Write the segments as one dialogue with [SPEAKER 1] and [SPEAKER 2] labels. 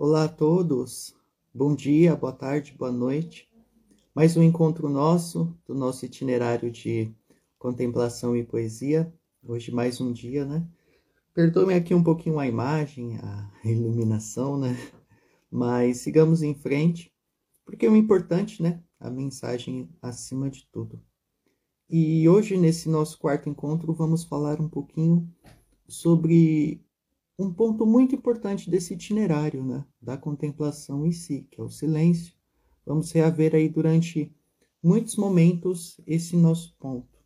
[SPEAKER 1] Olá a todos, bom dia, boa tarde, boa noite. Mais um encontro nosso, do nosso itinerário de contemplação e poesia. Hoje mais um dia, né? Perdoe-me aqui um pouquinho a imagem, a iluminação, né? Mas sigamos em frente, porque o importante, né? A mensagem acima de tudo. E hoje, nesse nosso quarto encontro, vamos falar um pouquinho sobre um ponto muito importante desse itinerário, né, da contemplação em si, que é o silêncio. Vamos reaver aí durante muitos momentos esse nosso ponto.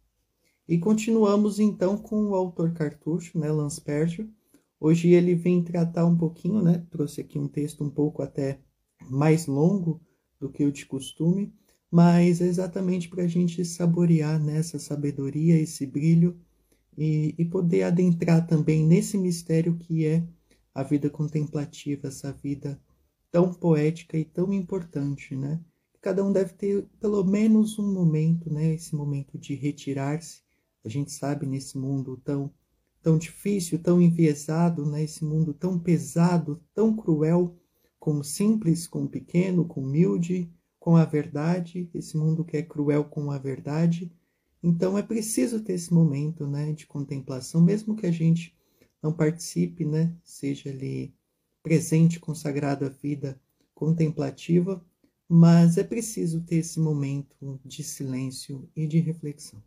[SPEAKER 1] E continuamos então com o autor cartucho, né, Lanspergio. Hoje ele vem tratar um pouquinho, né, trouxe aqui um texto um pouco até mais longo do que o de costume, mas é exatamente para a gente saborear nessa sabedoria, esse brilho e, e poder adentrar também nesse mistério que é a vida contemplativa, essa vida tão poética e tão importante, né? Cada um deve ter pelo menos um momento, né? Esse momento de retirar-se. A gente sabe nesse mundo tão tão difícil, tão enviesado, né? Esse mundo tão pesado, tão cruel, com o simples, com o pequeno, com o humilde, com a verdade. Esse mundo que é cruel com a verdade então é preciso ter esse momento, né, de contemplação, mesmo que a gente não participe, né, seja ali presente, consagrado à vida contemplativa, mas é preciso ter esse momento de silêncio e de reflexão.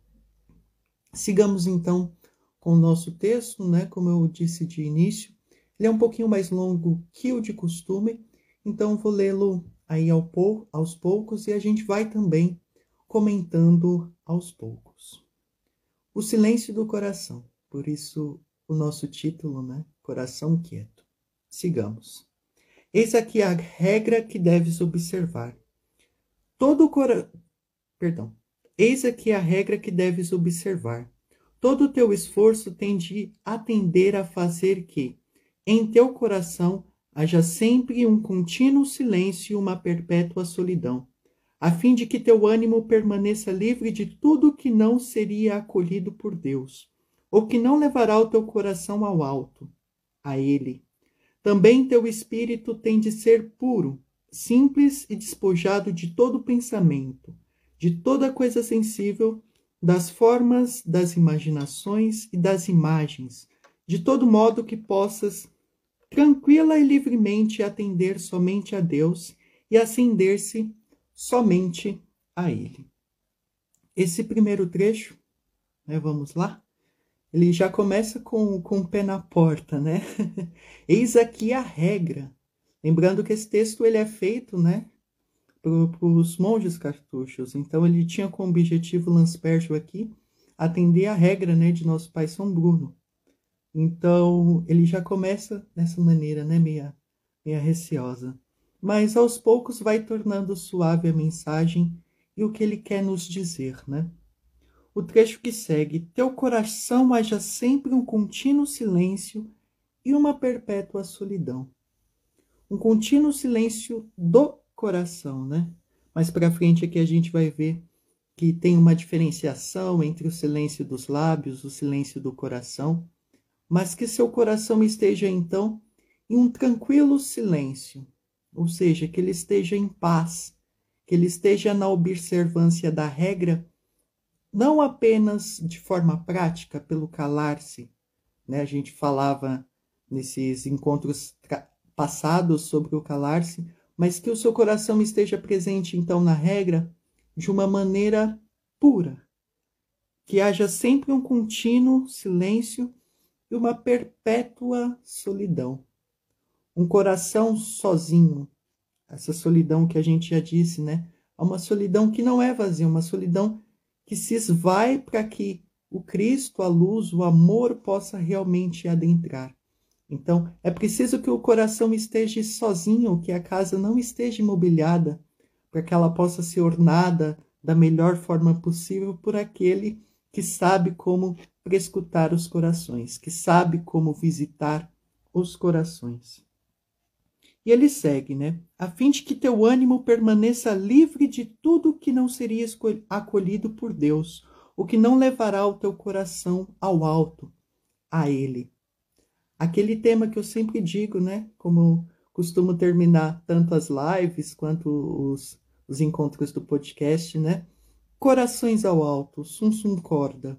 [SPEAKER 1] Sigamos então com o nosso texto, né, como eu disse de início, ele é um pouquinho mais longo que o de costume, então vou lê-lo aí aos poucos e a gente vai também comentando aos poucos. O silêncio do coração, por isso o nosso título, né? Coração quieto. Sigamos. Eis aqui a regra que deves observar. Todo cora... Perdão. Eis aqui a regra que deves observar. Todo o teu esforço tem de atender a fazer que, em teu coração, haja sempre um contínuo silêncio e uma perpétua solidão a fim de que teu ânimo permaneça livre de tudo que não seria acolhido por Deus, ou que não levará o teu coração ao alto, a Ele. Também teu espírito tem de ser puro, simples e despojado de todo pensamento, de toda coisa sensível, das formas, das imaginações e das imagens, de todo modo que possas tranquila e livremente atender somente a Deus e acender-se somente a Ele. Esse primeiro trecho, né, vamos lá, ele já começa com, com o pé na porta, né? Eis aqui a regra. Lembrando que esse texto ele é feito, né, para os monges cartuchos. Então ele tinha como objetivo Lanspergio aqui atender a regra, né, de nosso pai São Bruno. Então ele já começa dessa maneira, né, meia, meia receosa mas aos poucos vai tornando suave a mensagem e o que ele quer nos dizer, né? O trecho que segue: Teu coração haja sempre um contínuo silêncio e uma perpétua solidão. Um contínuo silêncio do coração, né? Mais para frente aqui a gente vai ver que tem uma diferenciação entre o silêncio dos lábios, o silêncio do coração, mas que seu coração esteja então em um tranquilo silêncio, ou seja, que ele esteja em paz, que ele esteja na observância da regra, não apenas de forma prática, pelo calar-se. Né? A gente falava nesses encontros passados sobre o calar-se, mas que o seu coração esteja presente, então, na regra de uma maneira pura, que haja sempre um contínuo silêncio e uma perpétua solidão um coração sozinho. Essa solidão que a gente já disse, né? É uma solidão que não é vazia, uma solidão que se esvai para que o Cristo, a luz, o amor possa realmente adentrar. Então, é preciso que o coração esteja sozinho, que a casa não esteja imobiliada, para que ela possa ser ornada da melhor forma possível por aquele que sabe como prescutar os corações, que sabe como visitar os corações. E ele segue, né? A fim de que teu ânimo permaneça livre de tudo que não seria acolhido por Deus, o que não levará o teu coração ao alto, a Ele. Aquele tema que eu sempre digo, né? Como, costumo terminar tanto as lives quanto os, os encontros do podcast, né? Corações ao alto, sum sum corda.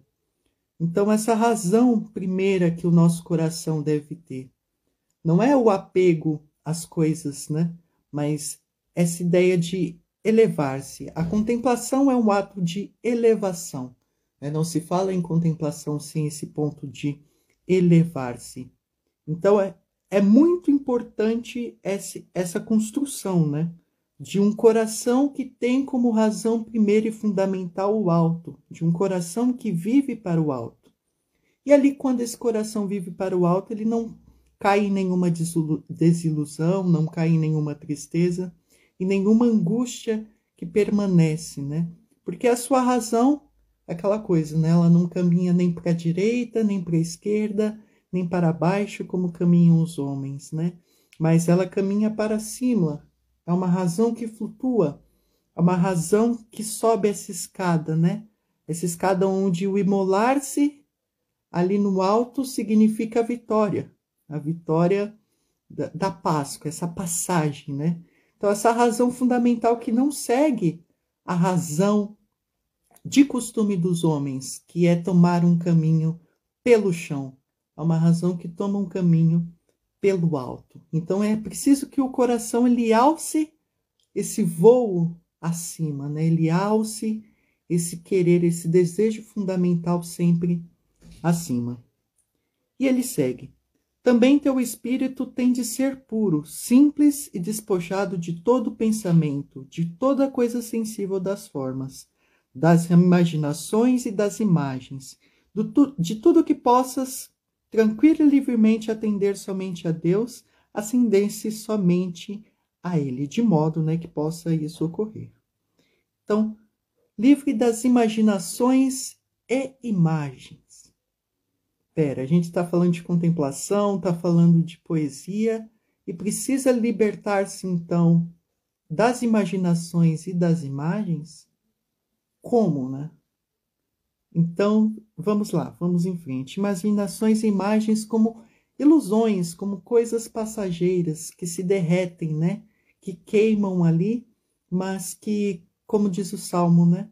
[SPEAKER 1] Então, essa razão primeira que o nosso coração deve ter não é o apego às coisas, né? Mas essa ideia de elevar-se. A contemplação é um ato de elevação. Né? Não se fala em contemplação sem esse ponto de elevar-se. Então, é, é muito importante esse, essa construção, né? De um coração que tem como razão primeira e fundamental o alto, de um coração que vive para o alto. E ali, quando esse coração vive para o alto, ele não cai em nenhuma desilusão, não cai em nenhuma tristeza e nenhuma angústia que permanece, né? Porque a sua razão aquela coisa, né? Ela não caminha nem para a direita, nem para a esquerda, nem para baixo como caminham os homens, né? Mas ela caminha para cima. É uma razão que flutua, é uma razão que sobe essa escada, né? Essa escada onde o imolar-se ali no alto significa vitória, a vitória da, da Páscoa, essa passagem, né? Então, essa razão fundamental que não segue a razão de costume dos homens, que é tomar um caminho pelo chão, é uma razão que toma um caminho pelo alto. Então é preciso que o coração ele alce esse voo acima, né? Ele alce esse querer, esse desejo fundamental sempre acima. E ele segue: Também teu espírito tem de ser puro, simples e despojado de todo pensamento, de toda coisa sensível das formas, das imaginações e das imagens, de tudo que possas tranquilo e livremente atender somente a Deus, ascender-se somente a Ele, de modo né, que possa isso ocorrer. Então, livre das imaginações e imagens. Pera, a gente está falando de contemplação, está falando de poesia e precisa libertar-se então das imaginações e das imagens? Como, né? Então, vamos lá, vamos em frente. Imaginações e imagens como ilusões, como coisas passageiras que se derretem, né? Que queimam ali, mas que, como diz o Salmo, né?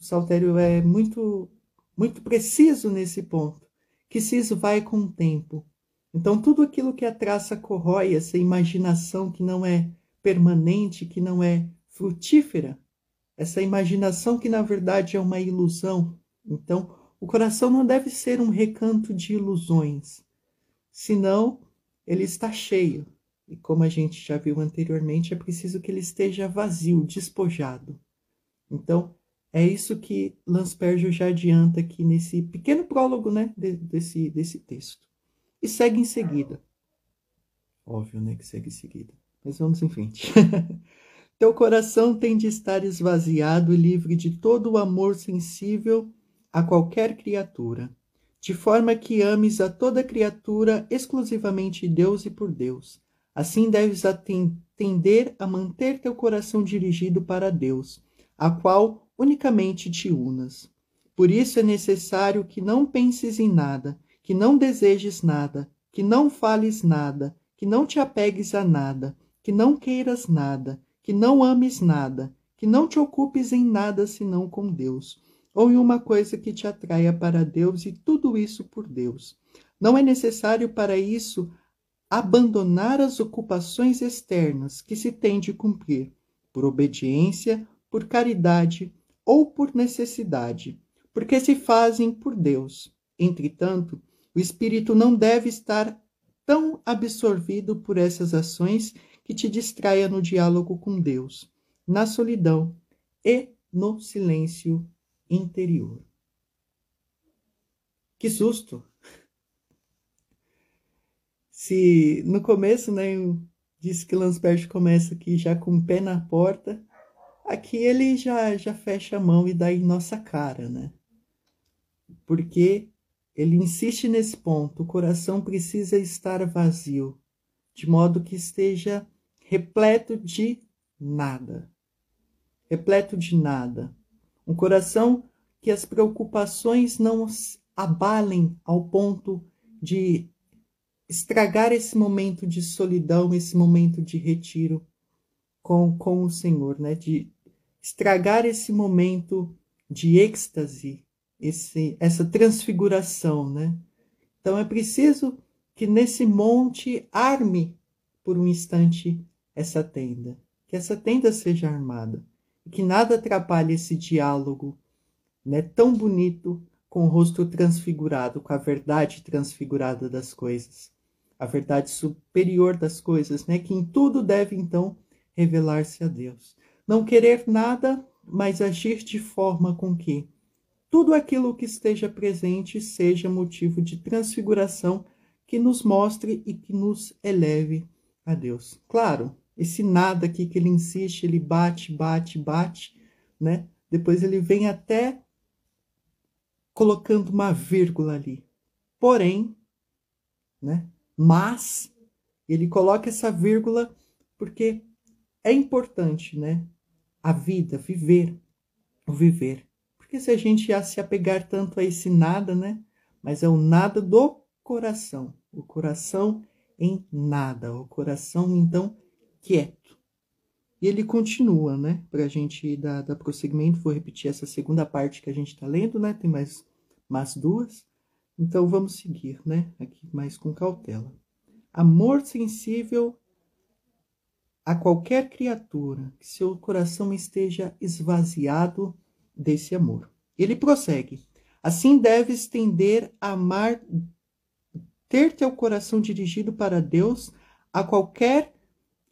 [SPEAKER 1] O Saltério é muito, muito preciso nesse ponto, que se vai com o tempo. Então, tudo aquilo que a traça corrói, essa imaginação que não é permanente, que não é frutífera, essa imaginação que na verdade é uma ilusão, então, o coração não deve ser um recanto de ilusões, senão ele está cheio. E como a gente já viu anteriormente, é preciso que ele esteja vazio, despojado. Então, é isso que Lanspergio já adianta aqui nesse pequeno prólogo né, desse, desse texto. E segue em seguida. Óbvio, né, que segue em seguida. Mas vamos em frente. Teu coração tem de estar esvaziado e livre de todo o amor sensível a qualquer criatura, de forma que ames a toda criatura exclusivamente Deus e por Deus. Assim deves atender a manter teu coração dirigido para Deus, a qual unicamente te unas. Por isso é necessário que não penses em nada, que não desejes nada, que não fales nada, que não te apegues a nada, que não queiras nada, que não ames nada, que não te ocupes em nada senão com Deus ou em uma coisa que te atraia para Deus e tudo isso por Deus. Não é necessário para isso abandonar as ocupações externas que se tem de cumprir, por obediência, por caridade ou por necessidade, porque se fazem por Deus. Entretanto, o espírito não deve estar tão absorvido por essas ações que te distraia no diálogo com Deus, na solidão e no silêncio interior. Que susto! Se no começo, né, eu disse que Lansbert começa aqui já com o pé na porta, aqui ele já, já fecha a mão e dá em nossa cara, né? Porque ele insiste nesse ponto, o coração precisa estar vazio, de modo que esteja repleto de nada. Repleto de nada. Um coração que as preocupações não abalem ao ponto de estragar esse momento de solidão, esse momento de retiro com, com o Senhor, né? De estragar esse momento de êxtase, esse, essa transfiguração, né? Então é preciso que nesse monte arme por um instante essa tenda, que essa tenda seja armada, que nada atrapalhe esse diálogo, né, tão bonito com o rosto transfigurado, com a verdade transfigurada das coisas, a verdade superior das coisas, né, que em tudo deve então revelar-se a Deus. Não querer nada, mas agir de forma com que tudo aquilo que esteja presente seja motivo de transfiguração que nos mostre e que nos eleve a Deus. Claro, esse nada aqui que ele insiste, ele bate, bate, bate, né? Depois ele vem até colocando uma vírgula ali. Porém, né? Mas ele coloca essa vírgula porque é importante, né? A vida, viver, o viver. Porque se a gente ia se apegar tanto a esse nada, né? Mas é o nada do coração. O coração em nada. O coração, então, quieto. E ele continua, né? Para a gente dar, dar prosseguimento, vou repetir essa segunda parte que a gente está lendo, né? Tem mais, mais duas. Então vamos seguir, né? Aqui mais com cautela. Amor sensível a qualquer criatura que seu coração esteja esvaziado desse amor. Ele prossegue: Assim deves tender a amar, ter teu coração dirigido para Deus a qualquer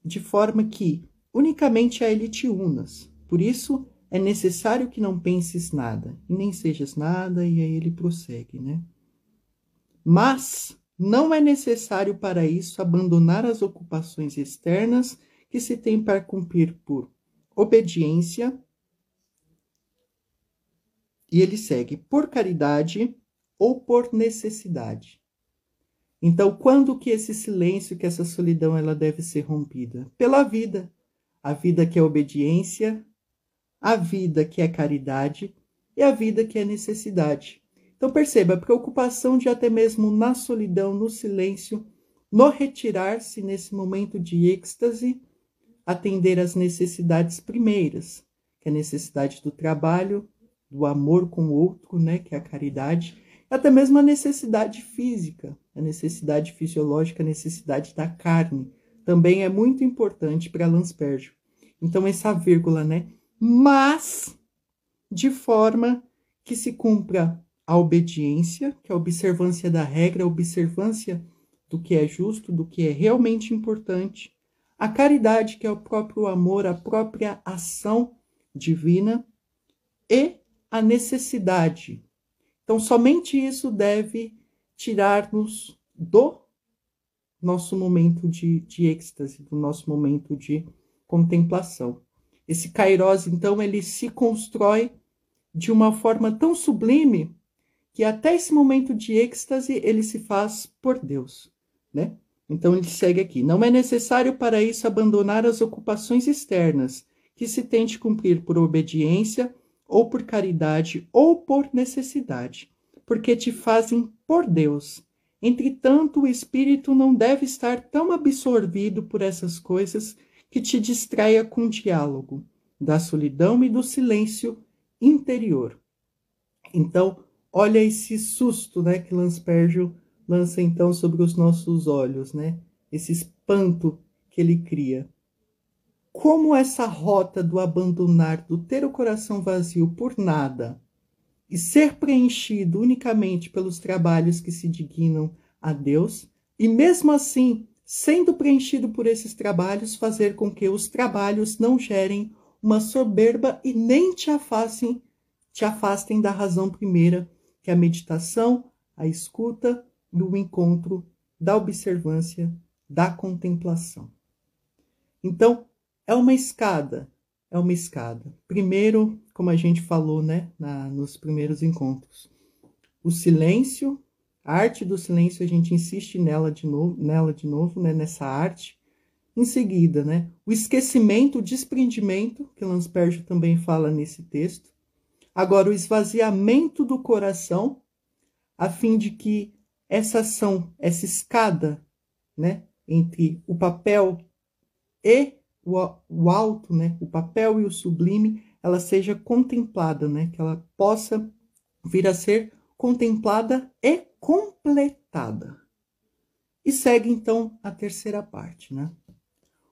[SPEAKER 1] de forma que unicamente a ele te unas. Por isso é necessário que não penses nada e nem sejas nada, e aí ele prossegue, né? Mas não é necessário para isso abandonar as ocupações externas que se tem para cumprir por obediência. E ele segue por caridade ou por necessidade. Então, quando que esse silêncio, que essa solidão, ela deve ser rompida? Pela vida. A vida que é obediência, a vida que é caridade e a vida que é necessidade. Então perceba, a preocupação de até mesmo na solidão, no silêncio, no retirar-se nesse momento de êxtase, atender às necessidades primeiras, que é a necessidade do trabalho, do amor com o outro, né, que é a caridade, até mesmo a necessidade física, a necessidade fisiológica, a necessidade da carne, também é muito importante para Lanspergio. Então, essa vírgula, né? Mas, de forma que se cumpra a obediência, que é a observância da regra, a observância do que é justo, do que é realmente importante, a caridade, que é o próprio amor, a própria ação divina, e a necessidade, então, somente isso deve tirar-nos do nosso momento de, de êxtase, do nosso momento de contemplação. Esse Kairos, então, ele se constrói de uma forma tão sublime que até esse momento de êxtase ele se faz por Deus, né? Então ele segue aqui: não é necessário para isso abandonar as ocupações externas que se tente cumprir por obediência ou por caridade, ou por necessidade, porque te fazem por Deus. Entretanto, o espírito não deve estar tão absorvido por essas coisas que te distraia com o diálogo da solidão e do silêncio interior. Então, olha esse susto, né, que Lanspergio lança então sobre os nossos olhos, né? Esse espanto que ele cria como essa rota do abandonar, do ter o coração vazio por nada e ser preenchido unicamente pelos trabalhos que se dignam a Deus, e mesmo assim, sendo preenchido por esses trabalhos, fazer com que os trabalhos não gerem uma soberba e nem te afastem, te afastem da razão primeira, que é a meditação, a escuta e o encontro da observância, da contemplação. Então, é uma escada, é uma escada. Primeiro, como a gente falou, né, na, nos primeiros encontros, o silêncio, a arte do silêncio, a gente insiste nela de novo, nela de novo, né, nessa arte. Em seguida, né, o esquecimento, o desprendimento, que Lanspergio também fala nesse texto. Agora, o esvaziamento do coração, a fim de que essa ação, essa escada né, entre o papel e o, o alto, né, o papel e o sublime, ela seja contemplada, né, que ela possa vir a ser contemplada e completada. E segue então a terceira parte, né?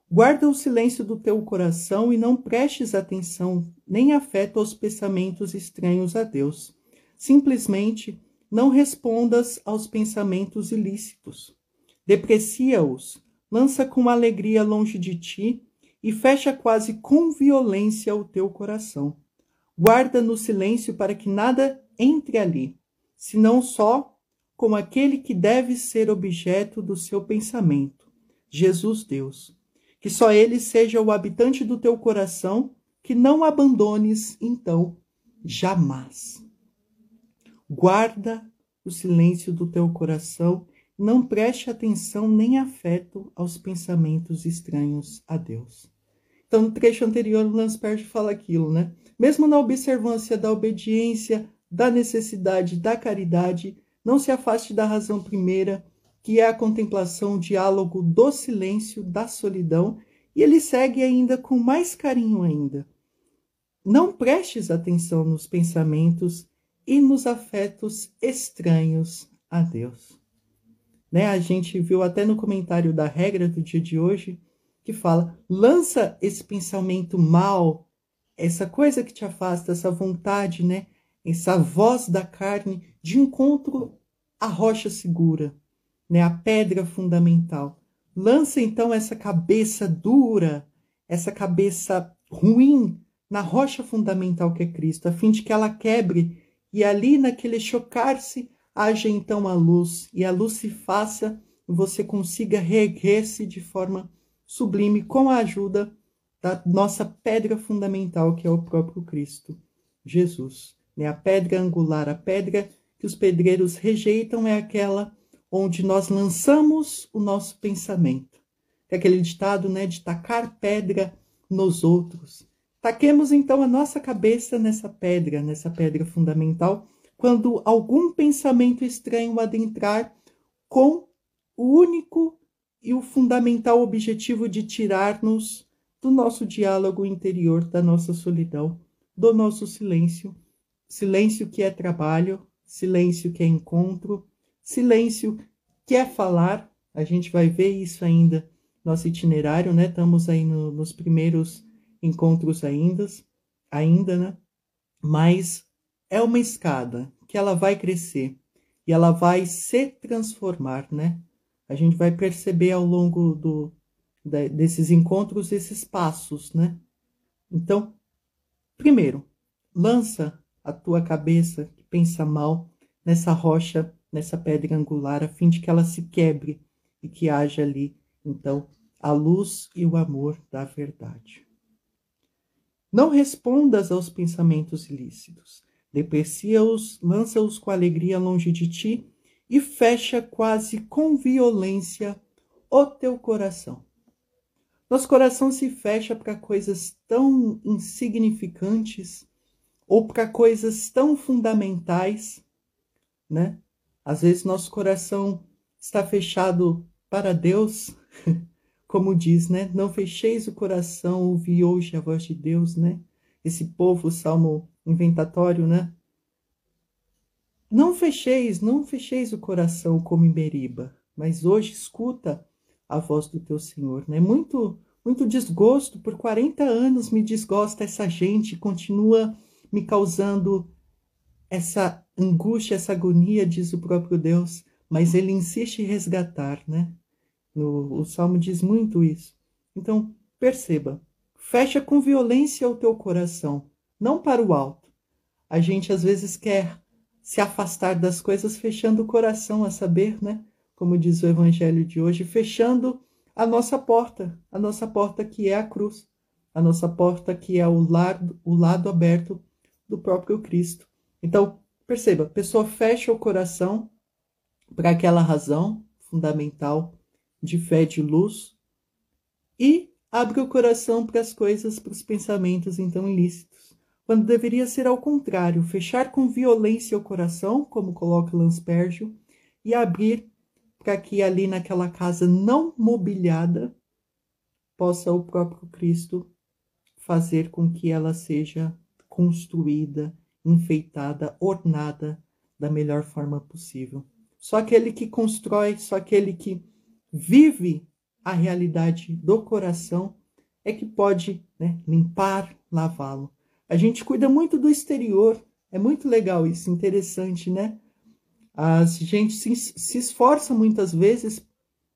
[SPEAKER 1] Guarda o silêncio do teu coração e não prestes atenção nem afeto aos pensamentos estranhos a Deus. Simplesmente não respondas aos pensamentos ilícitos. Deprecia-os, lança com alegria longe de ti e fecha quase com violência o teu coração. Guarda no silêncio para que nada entre ali, senão só como aquele que deve ser objeto do seu pensamento, Jesus Deus. Que só ele seja o habitante do teu coração, que não abandones, então, jamais. Guarda o silêncio do teu coração, não preste atenção nem afeto aos pensamentos estranhos a Deus. Então, no trecho anterior, o Lansperge fala aquilo, né? Mesmo na observância da obediência, da necessidade, da caridade, não se afaste da razão primeira, que é a contemplação, o diálogo do silêncio, da solidão, e ele segue ainda com mais carinho ainda. Não prestes atenção nos pensamentos e nos afetos estranhos a Deus. Né? A gente viu até no comentário da regra do dia de hoje que fala: lança esse pensamento mal, essa coisa que te afasta, essa vontade, né? essa voz da carne de encontro à rocha segura, né? a pedra fundamental. Lança então essa cabeça dura, essa cabeça ruim na rocha fundamental que é Cristo, a fim de que ela quebre e ali naquele chocar-se haja então a luz e a luz se faça você consiga reerguer-se de forma sublime com a ajuda da nossa pedra fundamental que é o próprio Cristo, Jesus. Né? A pedra angular, a pedra que os pedreiros rejeitam é aquela onde nós lançamos o nosso pensamento. É aquele ditado né, de tacar pedra nos outros. Taquemos então a nossa cabeça nessa pedra, nessa pedra fundamental, quando algum pensamento estranho adentrar com o único e o fundamental objetivo de tirar-nos do nosso diálogo interior, da nossa solidão, do nosso silêncio silêncio que é trabalho, silêncio que é encontro, silêncio que é falar. A gente vai ver isso ainda no nosso itinerário, né? Estamos aí no, nos primeiros encontros ainda, ainda, né? Mas é uma escada que ela vai crescer e ela vai se transformar, né? A gente vai perceber ao longo do, desses encontros esses passos, né? Então, primeiro, lança a tua cabeça que pensa mal nessa rocha, nessa pedra angular, a fim de que ela se quebre e que haja ali, então, a luz e o amor da verdade. Não respondas aos pensamentos ilícitos. Deprecia-os, lança-os com alegria longe de ti e fecha quase com violência o teu coração. Nosso coração se fecha para coisas tão insignificantes ou para coisas tão fundamentais, né? Às vezes nosso coração está fechado para Deus, como diz, né? Não fecheis o coração, ouvi hoje a voz de Deus, né? Esse povo, salmo inventatório, né? Não fecheis, não fecheis o coração como em Beriba, mas hoje escuta a voz do teu Senhor, né? Muito, muito desgosto, por 40 anos me desgosta essa gente, continua me causando essa angústia, essa agonia, diz o próprio Deus, mas ele insiste em resgatar, né? No, o Salmo diz muito isso. Então, perceba, fecha com violência o teu coração, não para o alto. A gente às vezes quer se afastar das coisas fechando o coração, a saber, né? Como diz o evangelho de hoje, fechando a nossa porta, a nossa porta que é a cruz, a nossa porta que é o lado, o lado aberto do próprio Cristo. Então, perceba, a pessoa fecha o coração para aquela razão fundamental de fé de luz e abre o coração para as coisas, para os pensamentos então ilícitos, quando deveria ser ao contrário, fechar com violência o coração, como coloca Lanspergio, e abrir para que ali naquela casa não mobiliada possa o próprio Cristo fazer com que ela seja construída, enfeitada, ornada da melhor forma possível. Só aquele que constrói, só aquele que vive a realidade do coração é que pode né, limpar, lavá-lo. A gente cuida muito do exterior, é muito legal isso, interessante, né? A gente se, se esforça muitas vezes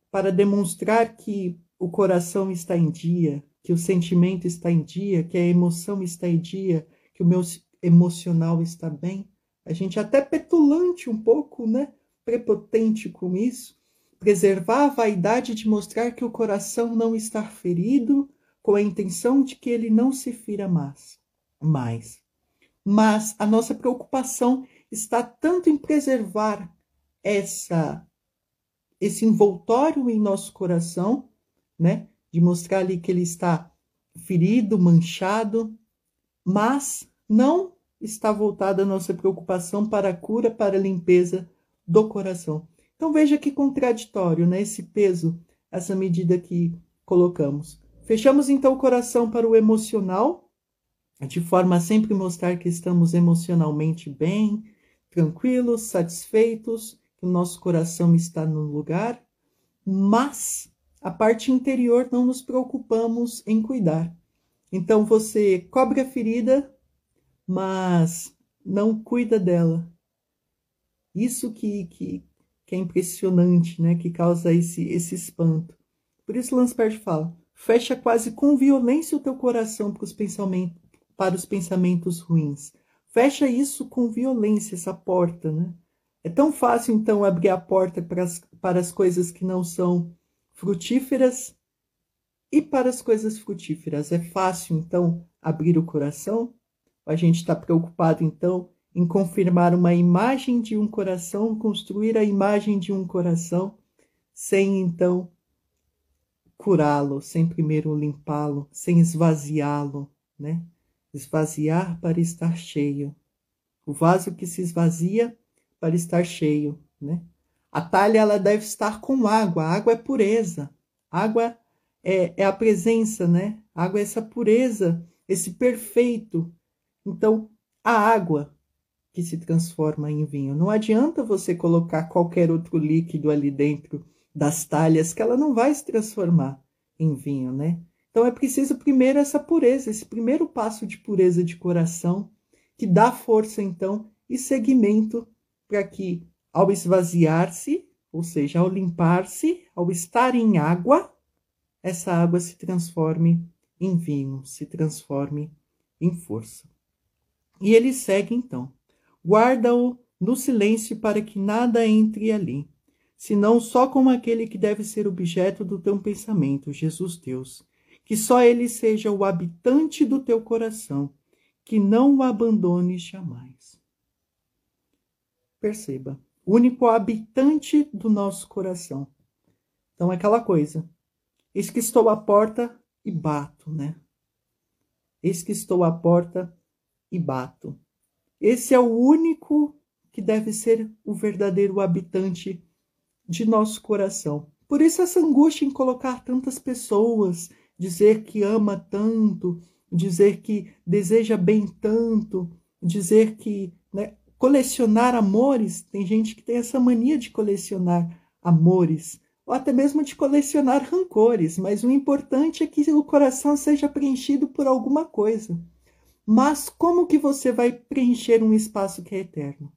[SPEAKER 1] para demonstrar que o coração está em dia, que o sentimento está em dia, que a emoção está em dia, que o meu emocional está bem. A gente é até petulante um pouco, né? Prepotente com isso. Preservar a vaidade de mostrar que o coração não está ferido, com a intenção de que ele não se fira mais. mais. Mas a nossa preocupação está tanto em preservar essa esse envoltório em nosso coração, né? De mostrar ali que ele está ferido, manchado, mas não está voltada a nossa preocupação para a cura, para a limpeza do coração. Então veja que contraditório, né? Esse peso, essa medida que colocamos. Fechamos então o coração para o emocional, de forma a sempre mostrar que estamos emocionalmente bem, tranquilos, satisfeitos, que o nosso coração está no lugar, mas a parte interior não nos preocupamos em cuidar. Então você cobre a ferida, mas não cuida dela. Isso que, que, que é impressionante, né? Que causa esse, esse espanto. Por isso Lansberg fala: fecha quase com violência o teu coração para os pensamentos, para os pensamentos ruins. Fecha isso com violência, essa porta, né? É tão fácil, então, abrir a porta para as, para as coisas que não são frutíferas e para as coisas frutíferas. É fácil, então, abrir o coração? A gente está preocupado, então, em confirmar uma imagem de um coração, construir a imagem de um coração, sem, então, curá-lo, sem primeiro limpá-lo, sem esvaziá-lo, né? esvaziar para estar cheio. O vaso que se esvazia para estar cheio, né? A talha ela deve estar com água. A água é pureza. A água é, é a presença, né? A água é essa pureza, esse perfeito. Então, a água que se transforma em vinho. Não adianta você colocar qualquer outro líquido ali dentro das talhas que ela não vai se transformar em vinho, né? Então é preciso primeiro essa pureza, esse primeiro passo de pureza de coração, que dá força então e seguimento para que ao esvaziar-se, ou seja, ao limpar-se, ao estar em água, essa água se transforme em vinho, se transforme em força. E ele segue então: guarda-o no silêncio para que nada entre ali, senão só como aquele que deve ser objeto do teu pensamento, Jesus Deus que só ele seja o habitante do teu coração, que não o abandones jamais. Perceba, o único habitante do nosso coração. Então, é aquela coisa. Eis que estou à porta e bato, né? Eis que estou à porta e bato. Esse é o único que deve ser o verdadeiro habitante de nosso coração. Por isso, essa angústia em colocar tantas pessoas dizer que ama tanto, dizer que deseja bem tanto, dizer que né, colecionar amores. Tem gente que tem essa mania de colecionar amores, ou até mesmo de colecionar rancores, mas o importante é que o coração seja preenchido por alguma coisa. Mas como que você vai preencher um espaço que é eterno?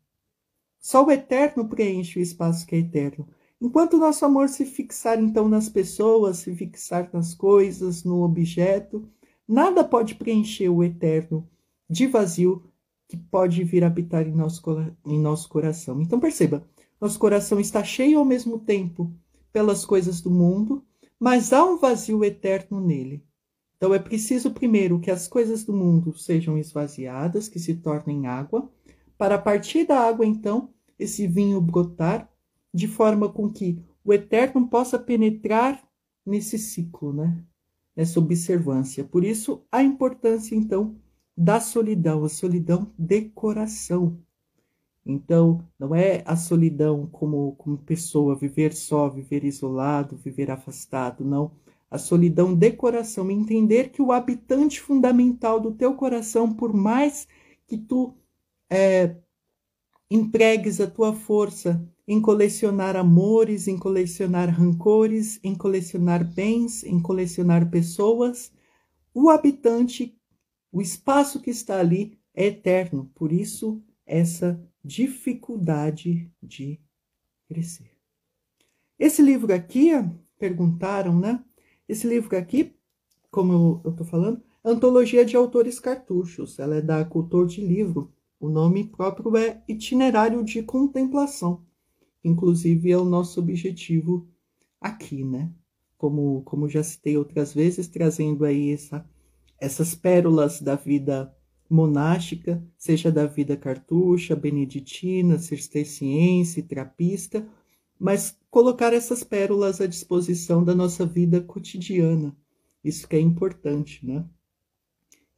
[SPEAKER 1] Só o eterno preenche o espaço que é eterno. Enquanto o nosso amor se fixar então nas pessoas, se fixar nas coisas, no objeto, nada pode preencher o eterno de vazio que pode vir habitar em nosso, em nosso coração. Então perceba, nosso coração está cheio ao mesmo tempo pelas coisas do mundo, mas há um vazio eterno nele. Então é preciso primeiro que as coisas do mundo sejam esvaziadas, que se tornem água, para a partir da água então esse vinho brotar de forma com que o eterno possa penetrar nesse ciclo, né? Nessa observância. Por isso, a importância, então, da solidão, a solidão de coração. Então, não é a solidão como, como pessoa, viver só, viver isolado, viver afastado, não. A solidão de coração, entender que o habitante fundamental do teu coração, por mais que tu é, empregues a tua força em colecionar amores, em colecionar rancores, em colecionar bens, em colecionar pessoas, o habitante, o espaço que está ali é eterno. Por isso, essa dificuldade de crescer. Esse livro aqui, perguntaram, né? Esse livro aqui, como eu estou falando, Antologia de Autores Cartuchos. Ela é da Cultor de Livro. O nome próprio é Itinerário de Contemplação. Inclusive, é o nosso objetivo aqui, né? Como, como já citei outras vezes, trazendo aí essa, essas pérolas da vida monástica, seja da vida cartucha, beneditina, cisterciense, trapista, mas colocar essas pérolas à disposição da nossa vida cotidiana. Isso que é importante, né?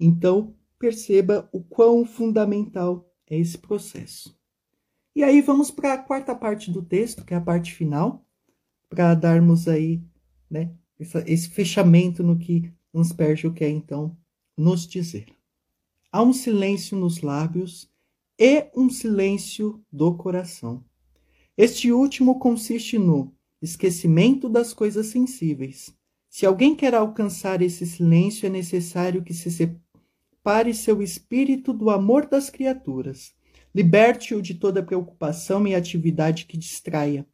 [SPEAKER 1] Então, perceba o quão fundamental é esse processo. E aí vamos para a quarta parte do texto, que é a parte final, para darmos aí, né, esse fechamento no que Anspergio quer então nos dizer. Há um silêncio nos lábios e um silêncio do coração. Este último consiste no esquecimento das coisas sensíveis. Se alguém quer alcançar esse silêncio, é necessário que se separe seu espírito do amor das criaturas. Liberte-o de toda preocupação e atividade que distraia.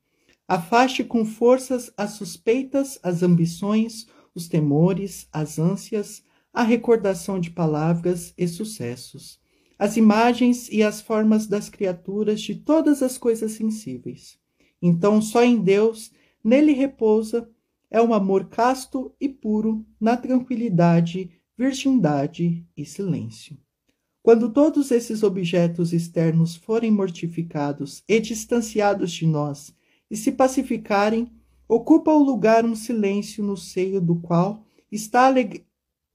[SPEAKER 1] Afaste com forças as suspeitas, as ambições, os temores, as ânsias, a recordação de palavras e sucessos, as imagens e as formas das criaturas de todas as coisas sensíveis. Então, só em Deus, nele repousa, é um amor casto e puro, na tranquilidade, virgindade e silêncio. Quando todos esses objetos externos forem mortificados e distanciados de nós e se pacificarem, ocupa o lugar um silêncio no seio do qual está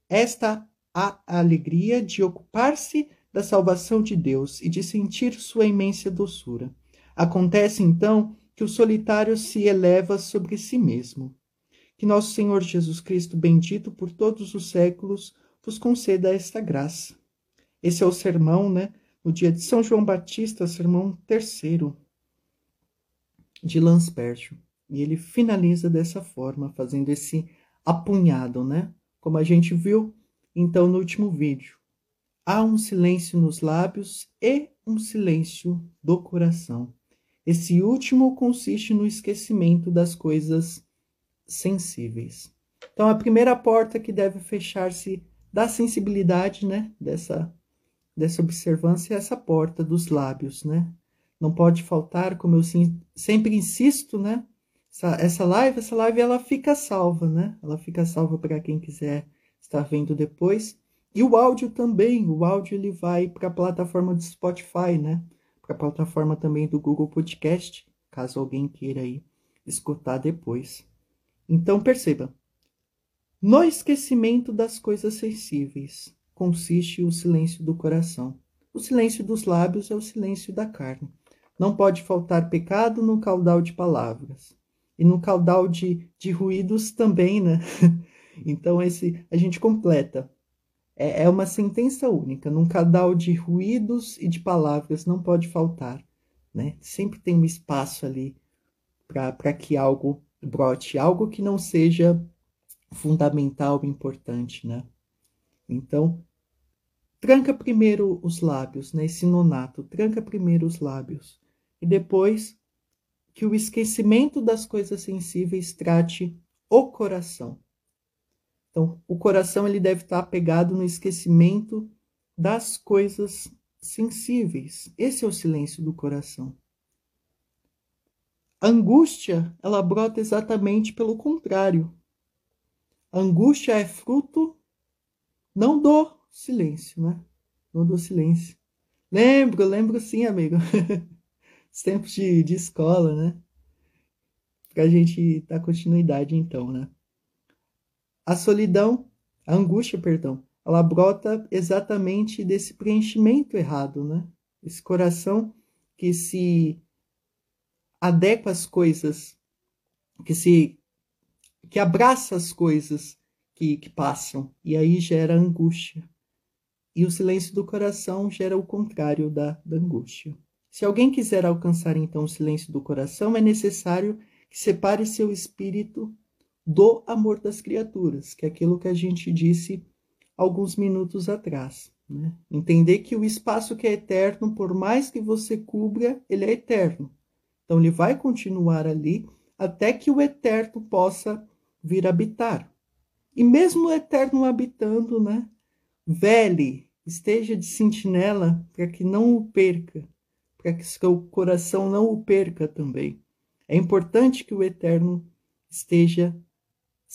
[SPEAKER 1] esta a alegria de ocupar-se da salvação de Deus e de sentir sua imensa doçura. Acontece então que o solitário se eleva sobre si mesmo. Que nosso Senhor Jesus Cristo, bendito por todos os séculos, vos conceda esta graça. Esse é o sermão, né? No dia de São João Batista, sermão terceiro de Lanspergio. E ele finaliza dessa forma, fazendo esse apunhado, né? como a gente viu então no último vídeo. Há um silêncio nos lábios e um silêncio do coração. Esse último consiste no esquecimento das coisas sensíveis. Então, a primeira porta que deve fechar-se da sensibilidade, né, dessa, dessa observância é essa porta dos lábios, né? Não pode faltar, como eu sempre insisto, né, essa, essa live, essa live ela fica salva, né? Ela fica salva para quem quiser estar vendo depois. E o áudio também, o áudio ele vai para a plataforma do Spotify, né? Para a plataforma também do Google Podcast, caso alguém queira aí escutar depois. Então perceba, no esquecimento das coisas sensíveis consiste o silêncio do coração. O silêncio dos lábios é o silêncio da carne. Não pode faltar pecado no caudal de palavras e no caudal de, de ruídos também, né? Então, esse a gente completa. É, é uma sentença única, num caudal de ruídos e de palavras não pode faltar, né? Sempre tem um espaço ali para que algo brote, algo que não seja fundamental importante, né? Então, tranca primeiro os lábios, né? Esse nonato, tranca primeiro os lábios e depois que o esquecimento das coisas sensíveis trate o coração. Então, o coração ele deve estar apegado no esquecimento das coisas sensíveis. Esse é o silêncio do coração. A angústia, ela brota exatamente pelo contrário. A angústia é fruto não do silêncio, né? Não do silêncio. Lembro, lembro sim, amigo. os tempos de, de escola, né? Pra gente dar continuidade, então, né? A solidão, a angústia, perdão, ela brota exatamente desse preenchimento errado, né? Esse coração que se adequa às coisas, que se que abraça as coisas que, que passam, e aí gera angústia. E o silêncio do coração gera o contrário da, da angústia. Se alguém quiser alcançar então o silêncio do coração, é necessário que separe seu espírito do amor das criaturas, que é aquilo que a gente disse alguns minutos atrás. Né? Entender que o espaço que é eterno, por mais que você cubra, ele é eterno. Então ele vai continuar ali até que o eterno possa vir habitar. E mesmo o eterno habitando, né? Vele, esteja de sentinela para que não o perca, para que seu coração não o perca também. É importante que o eterno esteja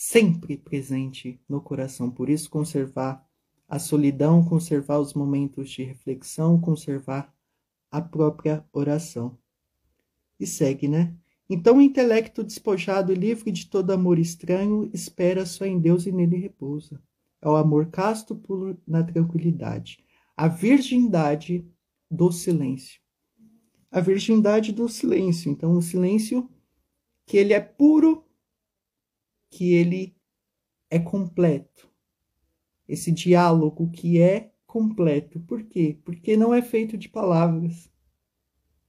[SPEAKER 1] sempre presente no coração, por isso conservar a solidão, conservar os momentos de reflexão, conservar a própria oração. E segue, né? Então o intelecto despojado e livre de todo amor estranho espera só em Deus e nele repousa. É o amor casto puro na tranquilidade. A virgindade do silêncio. A virgindade do silêncio. Então o silêncio que ele é puro, que ele é completo esse diálogo que é completo. Por quê? Porque não é feito de palavras.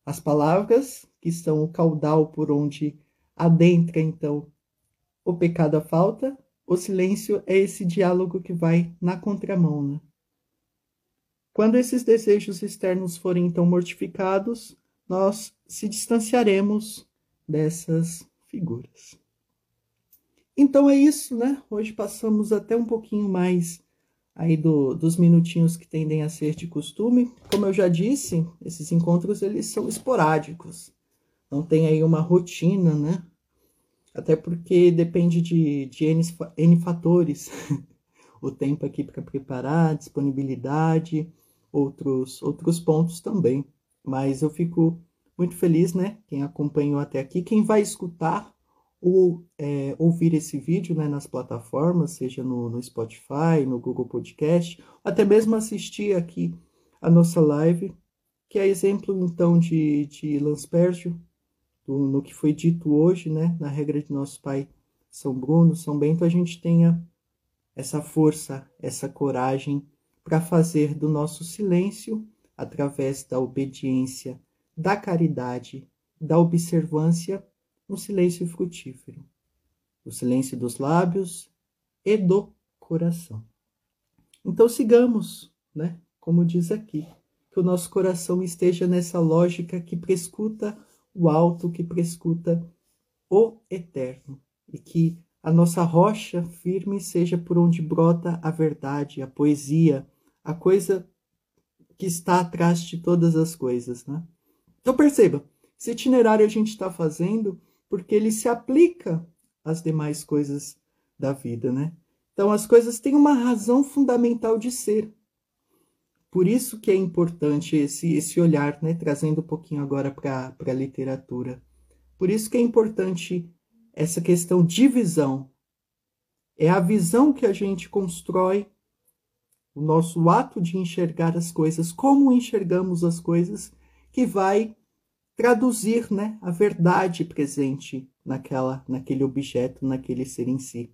[SPEAKER 1] As palavras, que são o caudal por onde adentra, então, o pecado, a falta, o silêncio é esse diálogo que vai na contramão, né? Quando esses desejos externos forem então mortificados, nós se distanciaremos dessas figuras. Então é isso, né? Hoje passamos até um pouquinho mais aí do, dos minutinhos que tendem a ser de costume. Como eu já disse, esses encontros eles são esporádicos. Não tem aí uma rotina, né? Até porque depende de, de N, N fatores. o tempo aqui para preparar, disponibilidade, outros, outros pontos também. Mas eu fico muito feliz, né? Quem acompanhou até aqui, quem vai escutar ou é, ouvir esse vídeo né, nas plataformas, seja no, no, Spotify, no Google Podcast, até mesmo assistir aqui a nossa live, que é exemplo então de, de Lanspergio, do, no que foi dito hoje, né, na regra de nosso Pai São Bruno, São Bento, a gente tenha essa força, essa coragem para fazer do nosso silêncio, através da obediência, da caridade, da observância, um silêncio frutífero, o silêncio dos lábios e do coração. Então sigamos, né? Como diz aqui, que o nosso coração esteja nessa lógica que prescuta o alto, que prescuta o eterno, e que a nossa rocha firme seja por onde brota a verdade, a poesia, a coisa que está atrás de todas as coisas, né? Então perceba, esse itinerário a gente está fazendo porque ele se aplica às demais coisas da vida, né? Então as coisas têm uma razão fundamental de ser. Por isso que é importante esse, esse olhar, né? Trazendo um pouquinho agora para a literatura. Por isso que é importante essa questão de visão. É a visão que a gente constrói o nosso ato de enxergar as coisas, como enxergamos as coisas, que vai traduzir né, a verdade presente naquela, naquele objeto, naquele ser em si.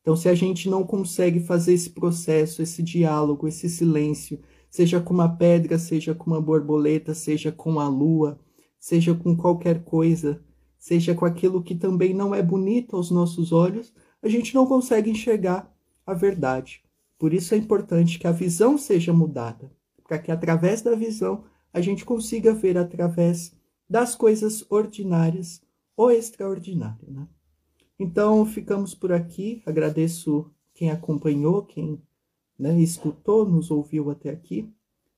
[SPEAKER 1] Então, se a gente não consegue fazer esse processo, esse diálogo, esse silêncio, seja com uma pedra, seja com uma borboleta, seja com a lua, seja com qualquer coisa, seja com aquilo que também não é bonito aos nossos olhos, a gente não consegue enxergar a verdade. Por isso é importante que a visão seja mudada, para que através da visão a gente consiga ver através das coisas ordinárias ou extraordinário, né? Então, ficamos por aqui. Agradeço quem acompanhou, quem né, escutou, nos ouviu até aqui.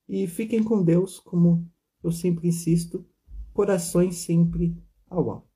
[SPEAKER 1] E fiquem com Deus, como eu sempre insisto, corações sempre ao alto.